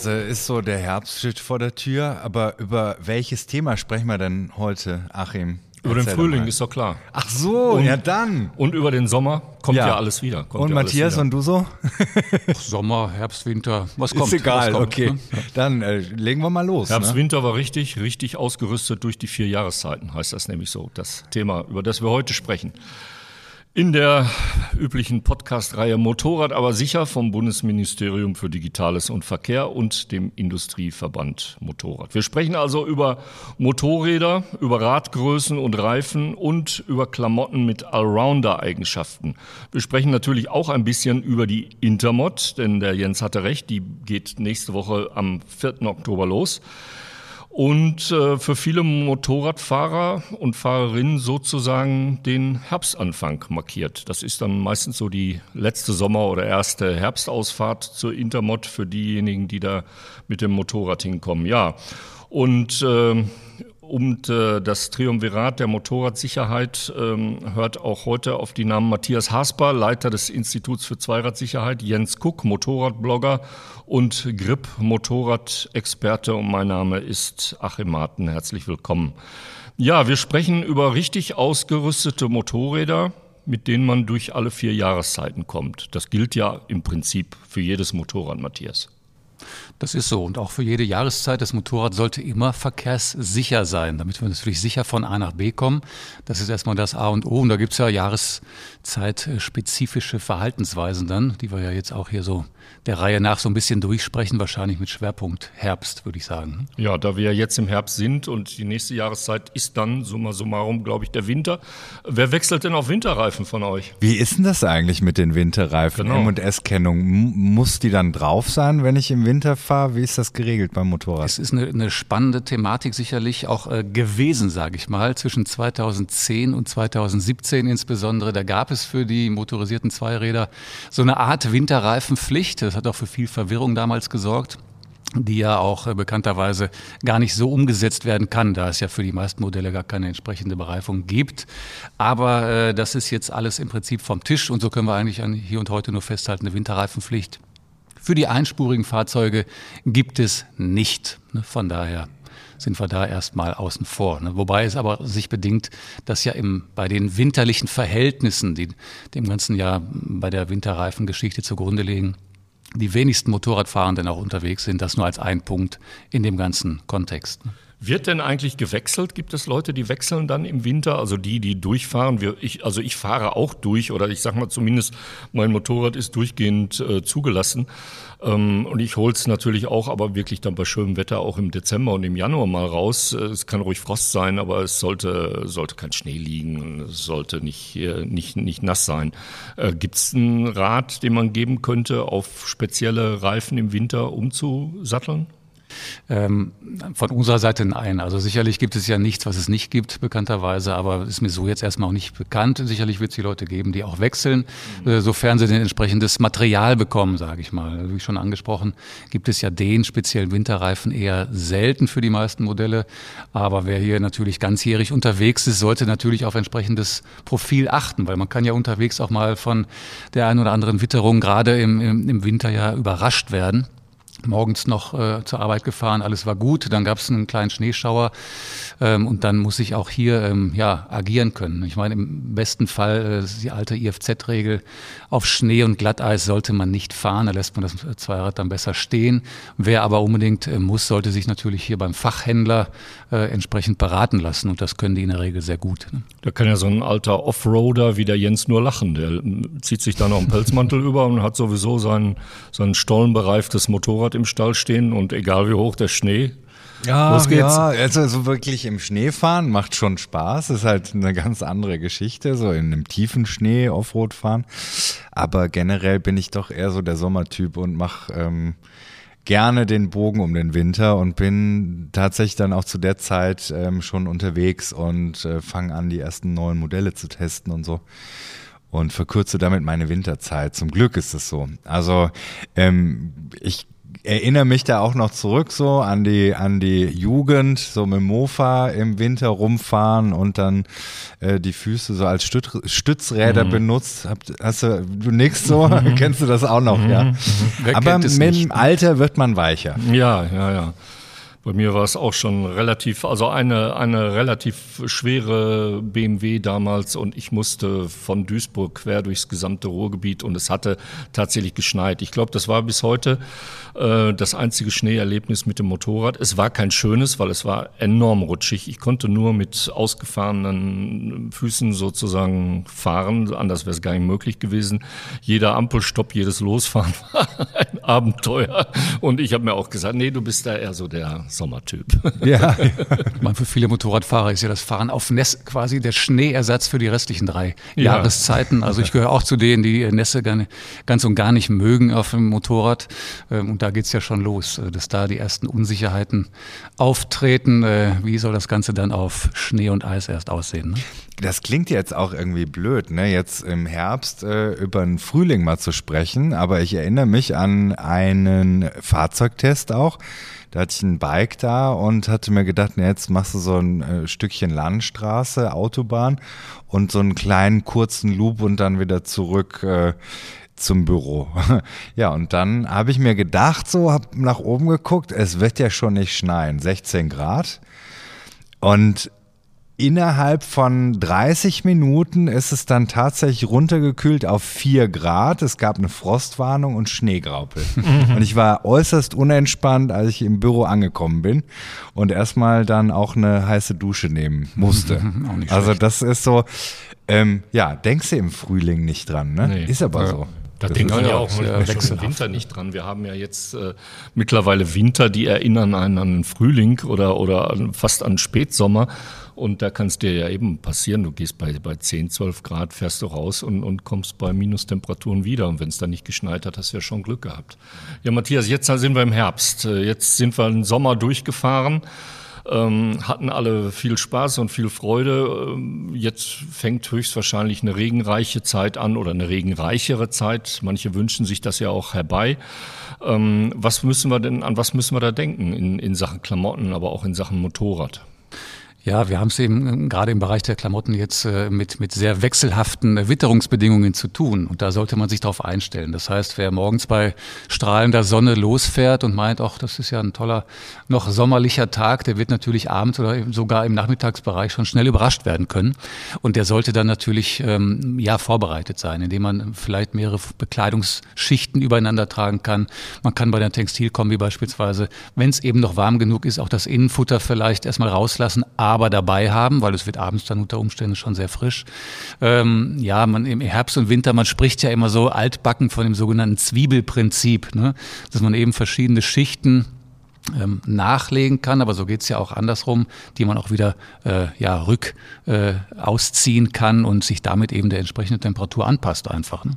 Jetzt äh, ist so der Herbst steht vor der Tür, aber über welches Thema sprechen wir denn heute, Achim? Über den Frühling ist doch klar. Ach so, und, ja dann. Und über den Sommer kommt ja, ja alles wieder. und ja Matthias und du so? Sommer, Herbst, Winter, was kommt? Ist egal, kommt, okay. Ne? Dann äh, legen wir mal los. Herbst, ne? Winter war richtig, richtig ausgerüstet durch die vier Jahreszeiten, heißt das nämlich so. Das Thema, über das wir heute sprechen. In der üblichen Podcast-Reihe Motorrad aber sicher vom Bundesministerium für Digitales und Verkehr und dem Industrieverband Motorrad. Wir sprechen also über Motorräder, über Radgrößen und Reifen und über Klamotten mit Allrounder-Eigenschaften. Wir sprechen natürlich auch ein bisschen über die Intermod, denn der Jens hatte recht, die geht nächste Woche am 4. Oktober los und äh, für viele Motorradfahrer und Fahrerinnen sozusagen den Herbstanfang markiert. Das ist dann meistens so die letzte Sommer- oder erste Herbstausfahrt zur Intermod für diejenigen, die da mit dem Motorrad hinkommen. Ja, und äh, und äh, das Triumvirat der Motorradsicherheit ähm, hört auch heute auf die Namen Matthias Hasper, Leiter des Instituts für Zweiradsicherheit, Jens Kuck, Motorradblogger und Grip, Motorradexperte. Und mein Name ist Achim Marten. Herzlich willkommen. Ja, wir sprechen über richtig ausgerüstete Motorräder, mit denen man durch alle vier Jahreszeiten kommt. Das gilt ja im Prinzip für jedes Motorrad, Matthias. Das ist so. Und auch für jede Jahreszeit, das Motorrad sollte immer verkehrssicher sein, damit wir natürlich sicher von A nach B kommen. Das ist erstmal das A und O. Und da gibt es ja jahreszeitspezifische Verhaltensweisen dann, die wir ja jetzt auch hier so der Reihe nach so ein bisschen durchsprechen, wahrscheinlich mit Schwerpunkt Herbst, würde ich sagen. Ja, da wir ja jetzt im Herbst sind und die nächste Jahreszeit ist dann summa summarum, glaube ich, der Winter. Wer wechselt denn auf Winterreifen von euch? Wie ist denn das eigentlich mit den Winterreifen? Genau. M&S-Kennung, muss die dann drauf sein, wenn ich im Winter fahre? Wie ist das geregelt beim Motorrad? Es ist eine, eine spannende Thematik sicherlich auch äh, gewesen, sage ich mal, zwischen 2010 und 2017 insbesondere. Da gab es für die motorisierten Zweiräder so eine Art Winterreifenpflicht. Das hat auch für viel Verwirrung damals gesorgt die ja auch äh, bekannterweise gar nicht so umgesetzt werden kann, da es ja für die meisten Modelle gar keine entsprechende Bereifung gibt. Aber äh, das ist jetzt alles im Prinzip vom Tisch und so können wir eigentlich hier und heute nur festhalten, eine Winterreifenpflicht für die einspurigen Fahrzeuge gibt es nicht. Ne, von daher sind wir da erstmal außen vor. Ne? Wobei es aber sich bedingt, dass ja im, bei den winterlichen Verhältnissen, die dem ganzen Jahr bei der Winterreifengeschichte zugrunde liegen, die wenigsten Motorradfahrenden auch unterwegs sind. Das nur als ein Punkt in dem ganzen Kontext. Wird denn eigentlich gewechselt? Gibt es Leute, die wechseln dann im Winter? Also die, die durchfahren? Wir, ich, also ich fahre auch durch oder ich sag mal zumindest, mein Motorrad ist durchgehend äh, zugelassen. Ähm, und ich hol's natürlich auch, aber wirklich dann bei schönem Wetter auch im Dezember und im Januar mal raus. Äh, es kann ruhig Frost sein, aber es sollte, sollte kein Schnee liegen. Es sollte nicht, äh, nicht, nicht nass sein. Äh, Gibt's einen Rat, den man geben könnte, auf spezielle Reifen im Winter umzusatteln? Ähm, von unserer Seite nein. Also sicherlich gibt es ja nichts, was es nicht gibt, bekannterweise, aber ist mir so jetzt erstmal auch nicht bekannt. Sicherlich wird es die Leute geben, die auch wechseln, mhm. äh, sofern sie denn entsprechendes Material bekommen, sage ich mal. Wie schon angesprochen, gibt es ja den speziellen Winterreifen eher selten für die meisten Modelle. Aber wer hier natürlich ganzjährig unterwegs ist, sollte natürlich auf entsprechendes Profil achten, weil man kann ja unterwegs auch mal von der einen oder anderen Witterung gerade im, im, im Winter ja überrascht werden morgens noch äh, zur Arbeit gefahren, alles war gut, dann gab es einen kleinen Schneeschauer ähm, und dann muss ich auch hier ähm, ja, agieren können. Ich meine, im besten Fall äh, die alte IFZ-Regel, auf Schnee und Glatteis sollte man nicht fahren, da lässt man das Zweirad dann besser stehen. Wer aber unbedingt äh, muss, sollte sich natürlich hier beim Fachhändler äh, entsprechend beraten lassen und das können die in der Regel sehr gut. Ne? Da kann ja so ein alter Offroader wie der Jens nur lachen, der äh, zieht sich da noch einen Pelzmantel über und hat sowieso sein, sein stollenbereiftes Motorrad Motorrad im Stall stehen und egal wie hoch der Schnee, ja, Los geht's. ja, also so wirklich im Schnee fahren macht schon Spaß. Ist halt eine ganz andere Geschichte, so in einem tiefen Schnee Offroad fahren. Aber generell bin ich doch eher so der Sommertyp und mache ähm, gerne den Bogen um den Winter und bin tatsächlich dann auch zu der Zeit ähm, schon unterwegs und äh, fange an, die ersten neuen Modelle zu testen und so und verkürze damit meine Winterzeit. Zum Glück ist es so. Also ähm, ich erinnere mich da auch noch zurück so an die an die Jugend, so mit Mofa im Winter rumfahren und dann äh, die Füße so als Stütz, Stützräder mhm. benutzt. Hab, hast du du nix so? Mhm. Kennst du das auch noch? Mhm. Ja. Mhm. Aber mit dem Alter wird man weicher. Ja, ja, ja. Bei mir war es auch schon relativ, also eine, eine relativ schwere BMW damals und ich musste von Duisburg quer durchs gesamte Ruhrgebiet und es hatte tatsächlich geschneit. Ich glaube, das war bis heute äh, das einzige Schneeerlebnis mit dem Motorrad. Es war kein schönes, weil es war enorm rutschig. Ich konnte nur mit ausgefahrenen Füßen sozusagen fahren, anders wäre es gar nicht möglich gewesen. Jeder Ampelstopp, jedes Losfahren war ein Abenteuer und ich habe mir auch gesagt, nee, du bist da eher so der Sommertyp. Ja. Man, für viele Motorradfahrer ist ja das Fahren auf Nässe quasi der Schneeersatz für die restlichen drei ja. Jahreszeiten. Also ich gehöre auch zu denen, die Nässe ganz und gar nicht mögen auf dem Motorrad. Ähm, und da geht es ja schon los, äh, dass da die ersten Unsicherheiten auftreten. Äh, wie soll das Ganze dann auf Schnee und Eis erst aussehen? Ne? Das klingt jetzt auch irgendwie blöd, ne? jetzt im Herbst äh, über den Frühling mal zu sprechen, aber ich erinnere mich an einen Fahrzeugtest auch da hatte ich ein Bike da und hatte mir gedacht, na, jetzt machst du so ein äh, Stückchen Landstraße, Autobahn und so einen kleinen kurzen Loop und dann wieder zurück äh, zum Büro. ja, und dann habe ich mir gedacht, so, habe nach oben geguckt, es wird ja schon nicht schneien, 16 Grad. Und innerhalb von 30 Minuten ist es dann tatsächlich runtergekühlt auf 4 Grad. Es gab eine Frostwarnung und Schneegraupel. Mhm. Und ich war äußerst unentspannt, als ich im Büro angekommen bin und erstmal dann auch eine heiße Dusche nehmen musste. also das ist so, ähm, ja, denkst du im Frühling nicht dran, ne? Nee. Ist aber ja. so. Da denken wir ja auch im Winter nicht dran. Wir haben ja jetzt äh, mittlerweile Winter, die erinnern einen an den Frühling oder, oder fast an Spätsommer. Und da kann es dir ja eben passieren, du gehst bei, bei 10, 12 Grad, fährst du raus und, und kommst bei Minustemperaturen wieder. Und wenn es dann nicht geschneit hat, hast du ja schon Glück gehabt. Ja, Matthias, jetzt sind wir im Herbst. Äh, jetzt sind wir im Sommer durchgefahren. Ähm, hatten alle viel Spaß und viel Freude. Ähm, jetzt fängt höchstwahrscheinlich eine regenreiche Zeit an oder eine regenreichere Zeit. Manche wünschen sich das ja auch herbei. Ähm, was müssen wir denn, an was müssen wir da denken in, in Sachen Klamotten, aber auch in Sachen Motorrad? Ja, wir haben es eben ähm, gerade im Bereich der Klamotten jetzt äh, mit, mit sehr wechselhaften äh, Witterungsbedingungen zu tun. Und da sollte man sich darauf einstellen. Das heißt, wer morgens bei strahlender Sonne losfährt und meint, ach, das ist ja ein toller, noch sommerlicher Tag, der wird natürlich abends oder sogar im Nachmittagsbereich schon schnell überrascht werden können. Und der sollte dann natürlich ähm, ja vorbereitet sein, indem man vielleicht mehrere Bekleidungsschichten übereinander tragen kann. Man kann bei der Textilkombi beispielsweise, wenn es eben noch warm genug ist, auch das Innenfutter vielleicht erstmal rauslassen aber dabei haben, weil es wird abends dann unter Umständen schon sehr frisch. Ähm, ja, man im Herbst und Winter, man spricht ja immer so altbacken von dem sogenannten Zwiebelprinzip, ne? dass man eben verschiedene Schichten ähm, nachlegen kann, aber so geht's ja auch andersrum, die man auch wieder äh, ja, rück äh, ausziehen kann und sich damit eben der entsprechenden Temperatur anpasst einfach. Ne?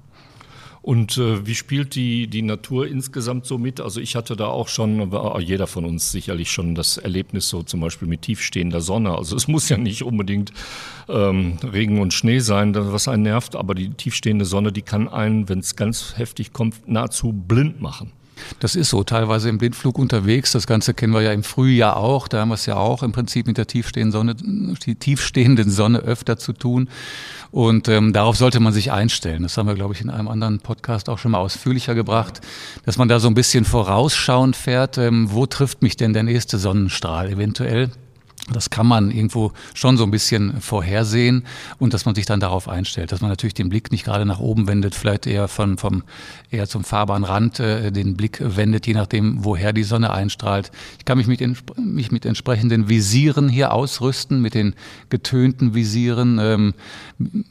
Und äh, wie spielt die, die Natur insgesamt so mit? Also ich hatte da auch schon, jeder von uns sicherlich schon das Erlebnis so zum Beispiel mit tiefstehender Sonne. Also es muss ja nicht unbedingt ähm, Regen und Schnee sein, was einen nervt, aber die tiefstehende Sonne, die kann einen, wenn es ganz heftig kommt, nahezu blind machen. Das ist so, teilweise im Blindflug unterwegs. Das Ganze kennen wir ja im Frühjahr auch. Da haben wir es ja auch im Prinzip mit der tiefstehenden Sonne, tiefstehenden Sonne öfter zu tun. Und ähm, darauf sollte man sich einstellen. Das haben wir, glaube ich, in einem anderen Podcast auch schon mal ausführlicher gebracht, dass man da so ein bisschen vorausschauend fährt. Ähm, wo trifft mich denn der nächste Sonnenstrahl eventuell? Das kann man irgendwo schon so ein bisschen vorhersehen und dass man sich dann darauf einstellt, dass man natürlich den Blick nicht gerade nach oben wendet, vielleicht eher von, vom, eher zum Fahrbahnrand äh, den Blick wendet, je nachdem, woher die Sonne einstrahlt. Ich kann mich mit, mich mit entsprechenden Visieren hier ausrüsten, mit den getönten Visieren, ähm,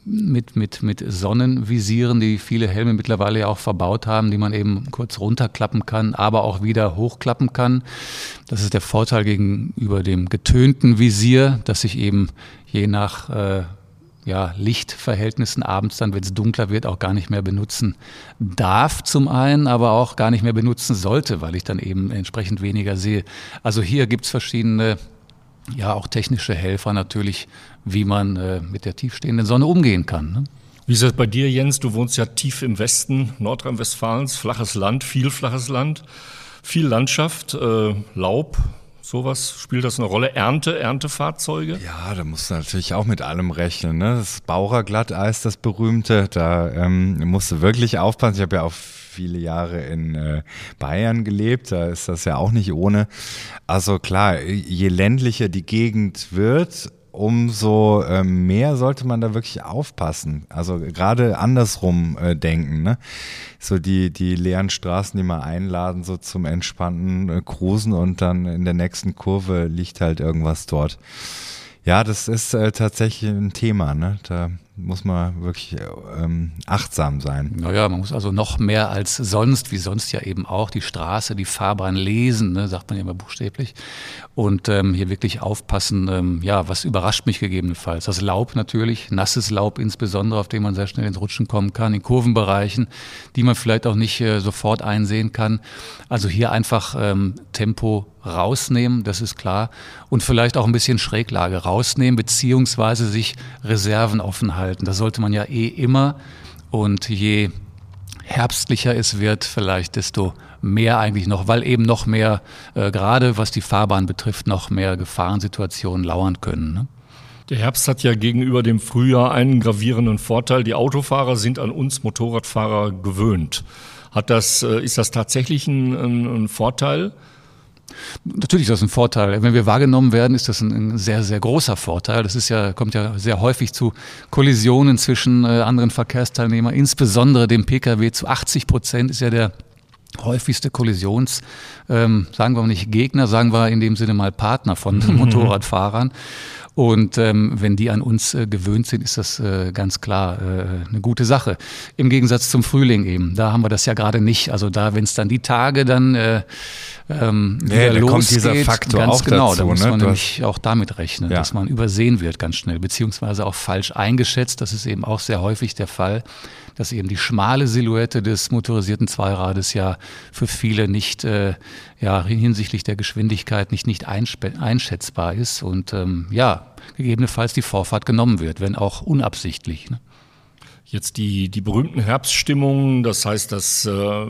mit, mit, mit Sonnenvisieren, die viele Helme mittlerweile ja auch verbaut haben, die man eben kurz runterklappen kann, aber auch wieder hochklappen kann. Das ist der Vorteil gegenüber dem getönten Visier, dass sich eben je nach äh, ja, Lichtverhältnissen abends dann, wenn es dunkler wird, auch gar nicht mehr benutzen darf zum einen, aber auch gar nicht mehr benutzen sollte, weil ich dann eben entsprechend weniger sehe. Also hier gibt's verschiedene, ja auch technische Helfer natürlich, wie man äh, mit der tiefstehenden Sonne umgehen kann. Ne? Wie ist das bei dir, Jens? Du wohnst ja tief im Westen Nordrhein-Westfalens, flaches Land, viel flaches Land. Viel Landschaft, äh, Laub, sowas, spielt das eine Rolle? Ernte, Erntefahrzeuge? Ja, da musst du natürlich auch mit allem rechnen. Ne? Das Baurer-Glatteis, das berühmte, da ähm, musst du wirklich aufpassen. Ich habe ja auch viele Jahre in äh, Bayern gelebt, da ist das ja auch nicht ohne. Also klar, je ländlicher die Gegend wird, umso äh, mehr sollte man da wirklich aufpassen. Also gerade andersrum äh, denken. Ne? So die, die leeren Straßen, die mal einladen, so zum entspannten äh, Cruisen und dann in der nächsten Kurve liegt halt irgendwas dort. Ja, das ist äh, tatsächlich ein Thema. Ne? Da muss man wirklich ähm, achtsam sein. Naja, man muss also noch mehr als sonst, wie sonst ja eben auch, die Straße, die Fahrbahn lesen, ne, sagt man ja immer buchstäblich. Und ähm, hier wirklich aufpassen, ähm, ja, was überrascht mich gegebenenfalls? Das Laub natürlich, nasses Laub insbesondere, auf dem man sehr schnell ins Rutschen kommen kann, in Kurvenbereichen, die man vielleicht auch nicht äh, sofort einsehen kann. Also hier einfach ähm, Tempo rausnehmen, das ist klar. Und vielleicht auch ein bisschen Schräglage rausnehmen, beziehungsweise sich Reserven offen halten. Das sollte man ja eh immer. Und je herbstlicher es wird, vielleicht desto mehr eigentlich noch, weil eben noch mehr, äh, gerade was die Fahrbahn betrifft, noch mehr Gefahrensituationen lauern können. Ne? Der Herbst hat ja gegenüber dem Frühjahr einen gravierenden Vorteil. Die Autofahrer sind an uns Motorradfahrer gewöhnt. Hat das, äh, ist das tatsächlich ein, ein Vorteil? Natürlich ist das ein Vorteil. Wenn wir wahrgenommen werden, ist das ein, ein, sehr, sehr großer Vorteil. Das ist ja, kommt ja sehr häufig zu Kollisionen zwischen äh, anderen Verkehrsteilnehmern, insbesondere dem Pkw. Zu 80 Prozent ist ja der häufigste Kollisions, ähm, sagen wir nicht Gegner, sagen wir in dem Sinne mal Partner von. Motorradfahrern. Und ähm, wenn die an uns äh, gewöhnt sind, ist das äh, ganz klar äh, eine gute Sache. Im Gegensatz zum Frühling eben. Da haben wir das ja gerade nicht. Also da, wenn es dann die Tage dann äh, ähm, nee, wieder da losgeht, kommt dieser Faktor ganz auch genau, dazu, da muss ne? man Du nämlich auch damit rechnen, Ja. dass man übersehen wird ganz schnell, beziehungsweise auch falsch eingeschätzt. Das ist eben auch sehr häufig der Fall, dass eben die schmale Silhouette des motorisierten Zweirades ja für viele nicht äh, ja, hinsichtlich der Geschwindigkeit nicht, nicht einschätzbar ist und ähm, ja, gegebenenfalls die Vorfahrt genommen wird, wenn auch unabsichtlich. Ne? Jetzt die, die berühmten Herbststimmungen, das heißt, dass äh,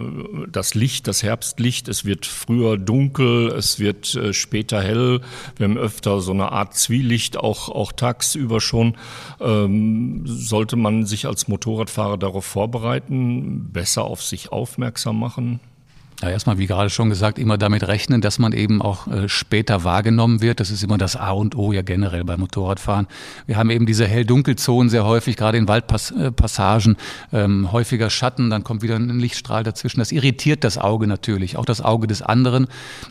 das Licht, das Herbstlicht, es wird früher dunkel, es wird äh, später hell. Wir haben öfter so eine Art Zwielicht, auch, auch tagsüber schon. Ähm, sollte man sich als Motorradfahrer darauf vorbereiten, besser auf sich aufmerksam machen? Ja, erstmal, wie gerade schon gesagt, immer damit rechnen, dass man eben auch äh, später wahrgenommen wird. Das ist immer das A und O ja generell beim Motorradfahren. Wir haben eben diese Hell-Dunkel-Zonen sehr häufig, gerade in Waldpassagen, ähm, häufiger Schatten, dann kommt wieder ein Lichtstrahl dazwischen. Das irritiert das Auge natürlich, auch das Auge des anderen,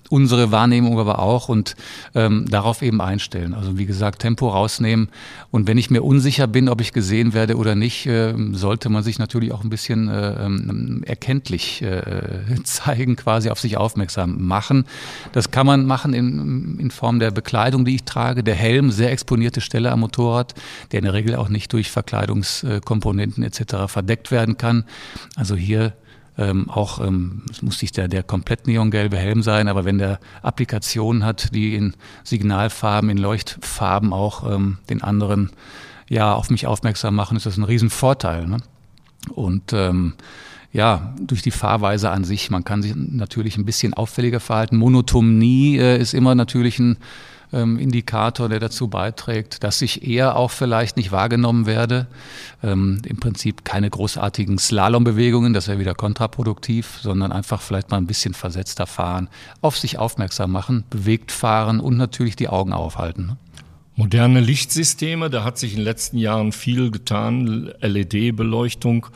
unsere Wahrnehmung aber auch und ähm, darauf eben einstellen. Also wie gesagt, Tempo rausnehmen. Und wenn ich mir unsicher bin, ob ich gesehen werde oder nicht, äh, sollte man sich natürlich auch ein bisschen äh, ähm, erkenntlich äh, zeigen, quasi auf sich aufmerksam machen. Das kann man machen in, in Form der Bekleidung, die ich trage. Der Helm, sehr exponierte Stelle am Motorrad, der in der Regel auch nicht durch Verkleidungskomponenten etc. verdeckt werden kann. Also hier ähm, auch ähm, es muss nicht der, der komplett neongelbe Helm sein, aber wenn der Applikationen hat, die in Signalfarben, in Leuchtfarben auch ähm, den anderen ja auf mich aufmerksam machen, ist das ein Riesenvorteil. Ne? Und ähm, ja, durch die Fahrweise an sich, man kann sich natürlich ein bisschen auffälliger verhalten. Monotonie äh, ist immer natürlich ein ähm, Indikator, der dazu beiträgt, dass ich eher auch vielleicht nicht wahrgenommen werde. Ähm, Im Prinzip keine großartigen Slalombewegungen, das wäre wieder kontraproduktiv, sondern einfach vielleicht mal ein bisschen versetzter fahren, auf sich aufmerksam machen, bewegt fahren und natürlich die Augen aufhalten. ne? Moderne Lichtsysteme, da hat sich in den letzten Jahren viel getan, LED-Beleuchtung.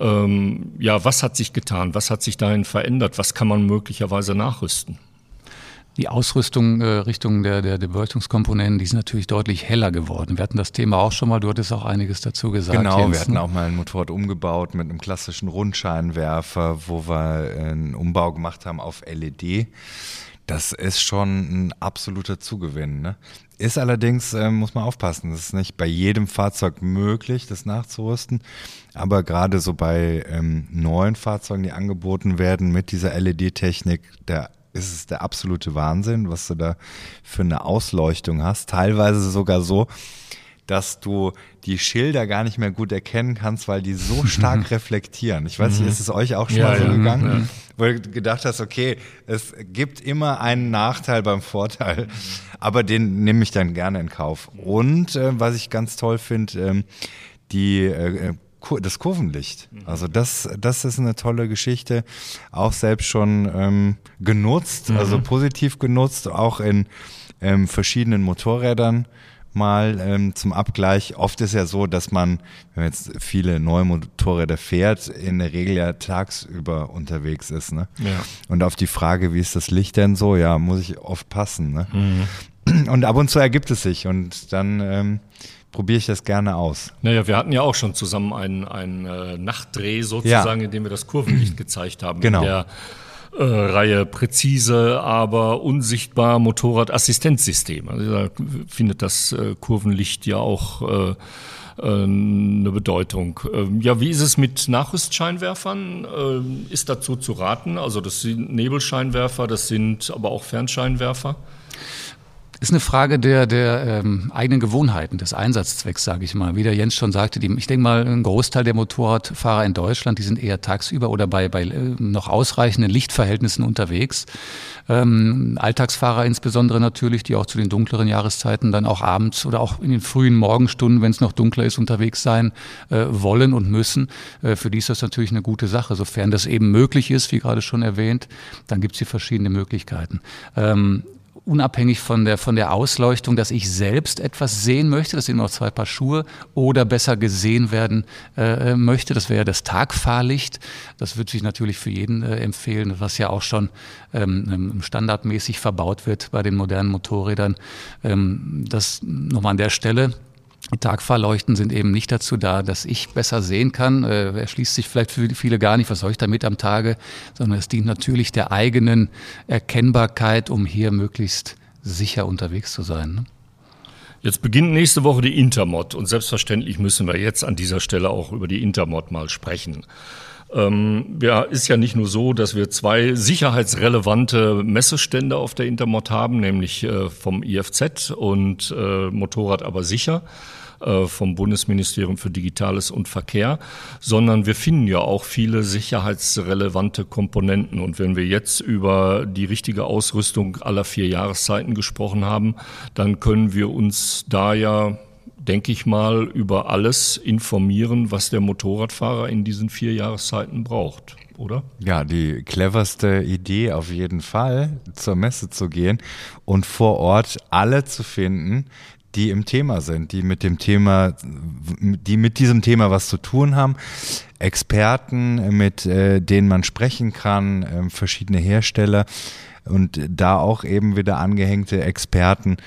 Ähm, ja, was hat sich getan? Was hat sich dahin verändert? Was kann man möglicherweise nachrüsten? Die Ausrüstung äh, Richtung der, der, der Beleuchtungskomponenten, die ist natürlich deutlich heller geworden. Wir hatten das Thema auch schon mal, du hattest auch einiges dazu gesagt. Genau, wir Jens, hatten ne? auch mal ein Motorrad umgebaut mit einem klassischen Rundscheinwerfer, wo wir einen Umbau gemacht haben auf LED. Das ist schon ein absoluter Zugewinn. Ne? Ist allerdings, äh, muss man aufpassen, das ist nicht bei jedem Fahrzeug möglich, das nachzurüsten. Aber gerade so bei ähm, neuen Fahrzeugen, die angeboten werden mit dieser LED-Technik, da ist es der absolute Wahnsinn, was du da für eine Ausleuchtung hast. Teilweise sogar so, dass du die Schilder gar nicht mehr gut erkennen kannst, weil die so stark reflektieren. Ich weiß nicht, ist es euch auch schon ja, mal so ja, gegangen? Ja. Wo du gedacht hast, okay, es gibt immer einen Nachteil beim Vorteil, aber den nehme ich dann gerne in Kauf. Und äh, was ich ganz toll finde, ähm, die äh, äh das Kurvenlicht. Mhm. Also das, das ist eine tolle Geschichte. Auch selbst schon ähm, genutzt, mhm. also positiv genutzt, auch in ähm, verschiedenen Motorrädern mal ähm, zum Abgleich. Oft ist ja so, dass man, wenn man jetzt viele neue Motorräder fährt, in der Regel ja tagsüber unterwegs ist. Ne? Ja. Und auf die Frage, wie ist das Licht denn so, ja, muss ich oft passen. Ne? Mhm. Und ab und zu ergibt es sich und dann ähm, probiere ich das gerne aus. Naja, wir hatten ja auch schon zusammen einen, einen äh, Nachtdreh sozusagen, ja. in dem wir das Kurvenlicht gezeigt haben. Genau. Äh, Reihe präzise, aber unsichtbar Motorradassistenzsystem. Also da findet das äh, Kurvenlicht ja auch äh, äh, eine Bedeutung. Ähm, ja, wie ist es mit Nachrüstscheinwerfern? Ähm, ist dazu zu raten? Also das sind Nebelscheinwerfer, das sind aber auch Fernscheinwerfer ist eine Frage der, der ähm, eigenen Gewohnheiten, des Einsatzzwecks, sage ich mal. Wie der Jens schon sagte, die, ich denke mal, ein Großteil der Motorradfahrer in Deutschland, die sind eher tagsüber oder bei, bei äh, noch ausreichenden Lichtverhältnissen unterwegs. Ähm, Alltagsfahrer insbesondere natürlich, die auch zu den dunkleren Jahreszeiten dann auch abends oder auch in den frühen Morgenstunden, wenn es noch dunkler ist, unterwegs sein äh, wollen und müssen. Äh, für die ist das natürlich eine gute Sache. Sofern das eben möglich ist, wie gerade schon erwähnt, dann gibt es hier verschiedene Möglichkeiten. Ähm, unabhängig von der, von der Ausleuchtung, dass ich selbst etwas sehen möchte, das sind noch zwei Paar Schuhe, oder besser gesehen werden äh, möchte. Das wäre das Tagfahrlicht. Das würde sich natürlich für jeden äh, empfehlen, was ja auch schon ähm, ähm, standardmäßig verbaut wird bei den modernen Motorrädern. Ähm, das nochmal an der Stelle. Die Tagfahrleuchten sind eben nicht dazu da, dass ich besser sehen kann. Äh, erschließt sich vielleicht für viele gar nicht, was soll ich damit am Tage, sondern es dient natürlich der eigenen Erkennbarkeit, um hier möglichst sicher unterwegs zu sein. Ne? Jetzt beginnt nächste Woche die Intermod und selbstverständlich müssen wir jetzt an dieser Stelle auch über die Intermod mal sprechen. Ähm, ja, ist ja nicht nur so, dass wir zwei sicherheitsrelevante Messestände auf der Intermod haben, nämlich äh, vom IFZ und äh, Motorrad aber sicher äh, vom Bundesministerium für Digitales und Verkehr, sondern wir finden ja auch viele sicherheitsrelevante Komponenten. Und wenn wir jetzt über die richtige Ausrüstung aller vier Jahreszeiten gesprochen haben, dann können wir uns da ja denke ich mal, über alles informieren, was der Motorradfahrer in diesen vier Jahreszeiten braucht, oder? Ja, die cleverste Idee auf jeden Fall, zur Messe zu gehen und vor Ort alle zu finden, die im Thema sind, die mit dem Thema, die mit diesem Thema was zu tun haben. Experten, mit äh, denen man sprechen kann, äh, verschiedene Hersteller und da auch eben wieder angehängte Experten,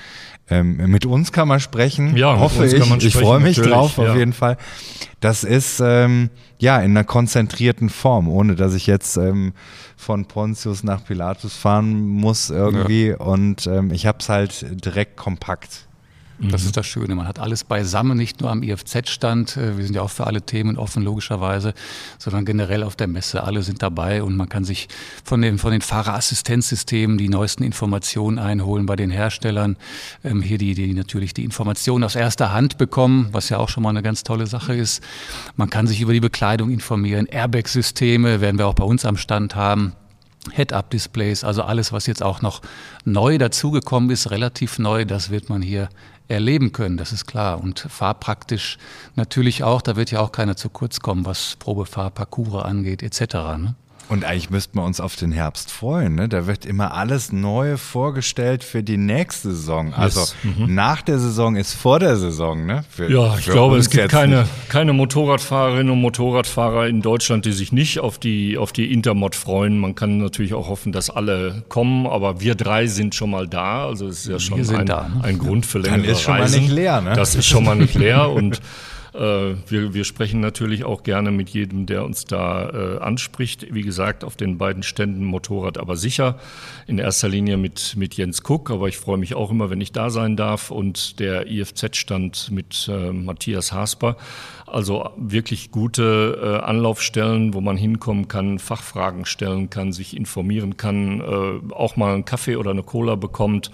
ähm, mit uns kann man sprechen, ja, hoffe ich. ich freue mich drauf ja. auf jeden Fall. Das ist ähm, ja in einer konzentrierten Form, ohne dass ich jetzt ähm, von Pontius nach Pilatus fahren muss irgendwie. Ja. Und ähm, ich habe es halt direkt kompakt. Das mhm. ist das Schöne. Man hat alles beisammen, nicht nur am IFZ-Stand. Äh, wir sind ja auch für alle Themen offen, logischerweise, sondern generell auf der Messe. Alle sind dabei und man kann sich von den, von den Fahrerassistenzsystemen die neuesten Informationen einholen bei den Herstellern. Ähm, hier die, die natürlich die Informationen aus erster Hand bekommen, was ja auch schon mal eine ganz tolle Sache ist. Man kann sich über die Bekleidung informieren. Airbag-Systeme werden wir auch bei uns am Stand haben. Head-Up-Displays, also alles, was jetzt auch noch neu dazugekommen ist, relativ neu, das wird man hier erleben können, das ist klar. Und fahrpraktisch natürlich auch, da wird ja auch keiner zu kurz kommen, was Probefahrparcours angeht, etc. Ne? Und eigentlich müssten wir uns auf den Herbst freuen. Ne? Da wird immer alles neu vorgestellt für die nächste Saison. Also mhm. nach der Saison ist vor der Saison. Ne? Für, ja, ich glaube, es gibt keine, keine Motorradfahrerinnen und Motorradfahrer in Deutschland, die sich nicht auf die, auf die Intermod freuen. Man kann natürlich auch hoffen, dass alle kommen, aber wir drei sind schon mal da. Also es ist ja schon ein, da, ne? ein Grund für längere Dann ist schon Reisen. mal nicht leer. Ne? Das ist schon mal nicht leer und wir, wir sprechen natürlich auch gerne mit jedem, der uns da äh, anspricht. Wie gesagt, auf den beiden Ständen Motorrad aber sicher. In erster Linie mit, mit Jens Kuck, aber ich freue mich auch immer, wenn ich da sein darf. Und der IFZ-Stand mit äh, Matthias Hasper. Also wirklich gute äh, Anlaufstellen, wo man hinkommen kann, Fachfragen stellen kann, sich informieren kann, äh, auch mal einen Kaffee oder eine Cola bekommt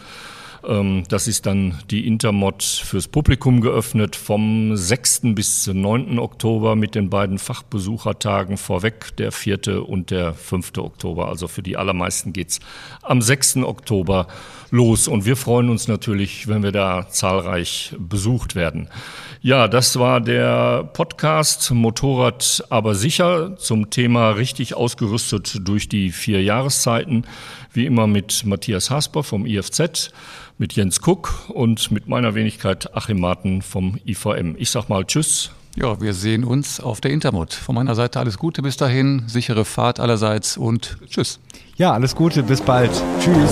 das ist dann die Intermod fürs Publikum geöffnet vom 6. bis 9. Oktober mit den beiden Fachbesuchertagen vorweg, der 4. und der 5. Oktober. Also für die allermeisten geht's am 6. Oktober los. Und wir freuen uns natürlich, wenn wir da zahlreich besucht werden. Ja, das war der Podcast Motorrad aber sicher zum Thema richtig ausgerüstet durch die vier Jahreszeiten. Wie immer mit Matthias Hasper vom IFZ, mit Jens Kuck und mit meiner Wenigkeit Achim Marten vom IVM. Ich sag mal Tschüss. Ja, wir sehen uns auf der Intermod. Von meiner Seite alles Gute bis dahin, sichere Fahrt allerseits und Tschüss. Ja, alles Gute, bis bald. Tschüss.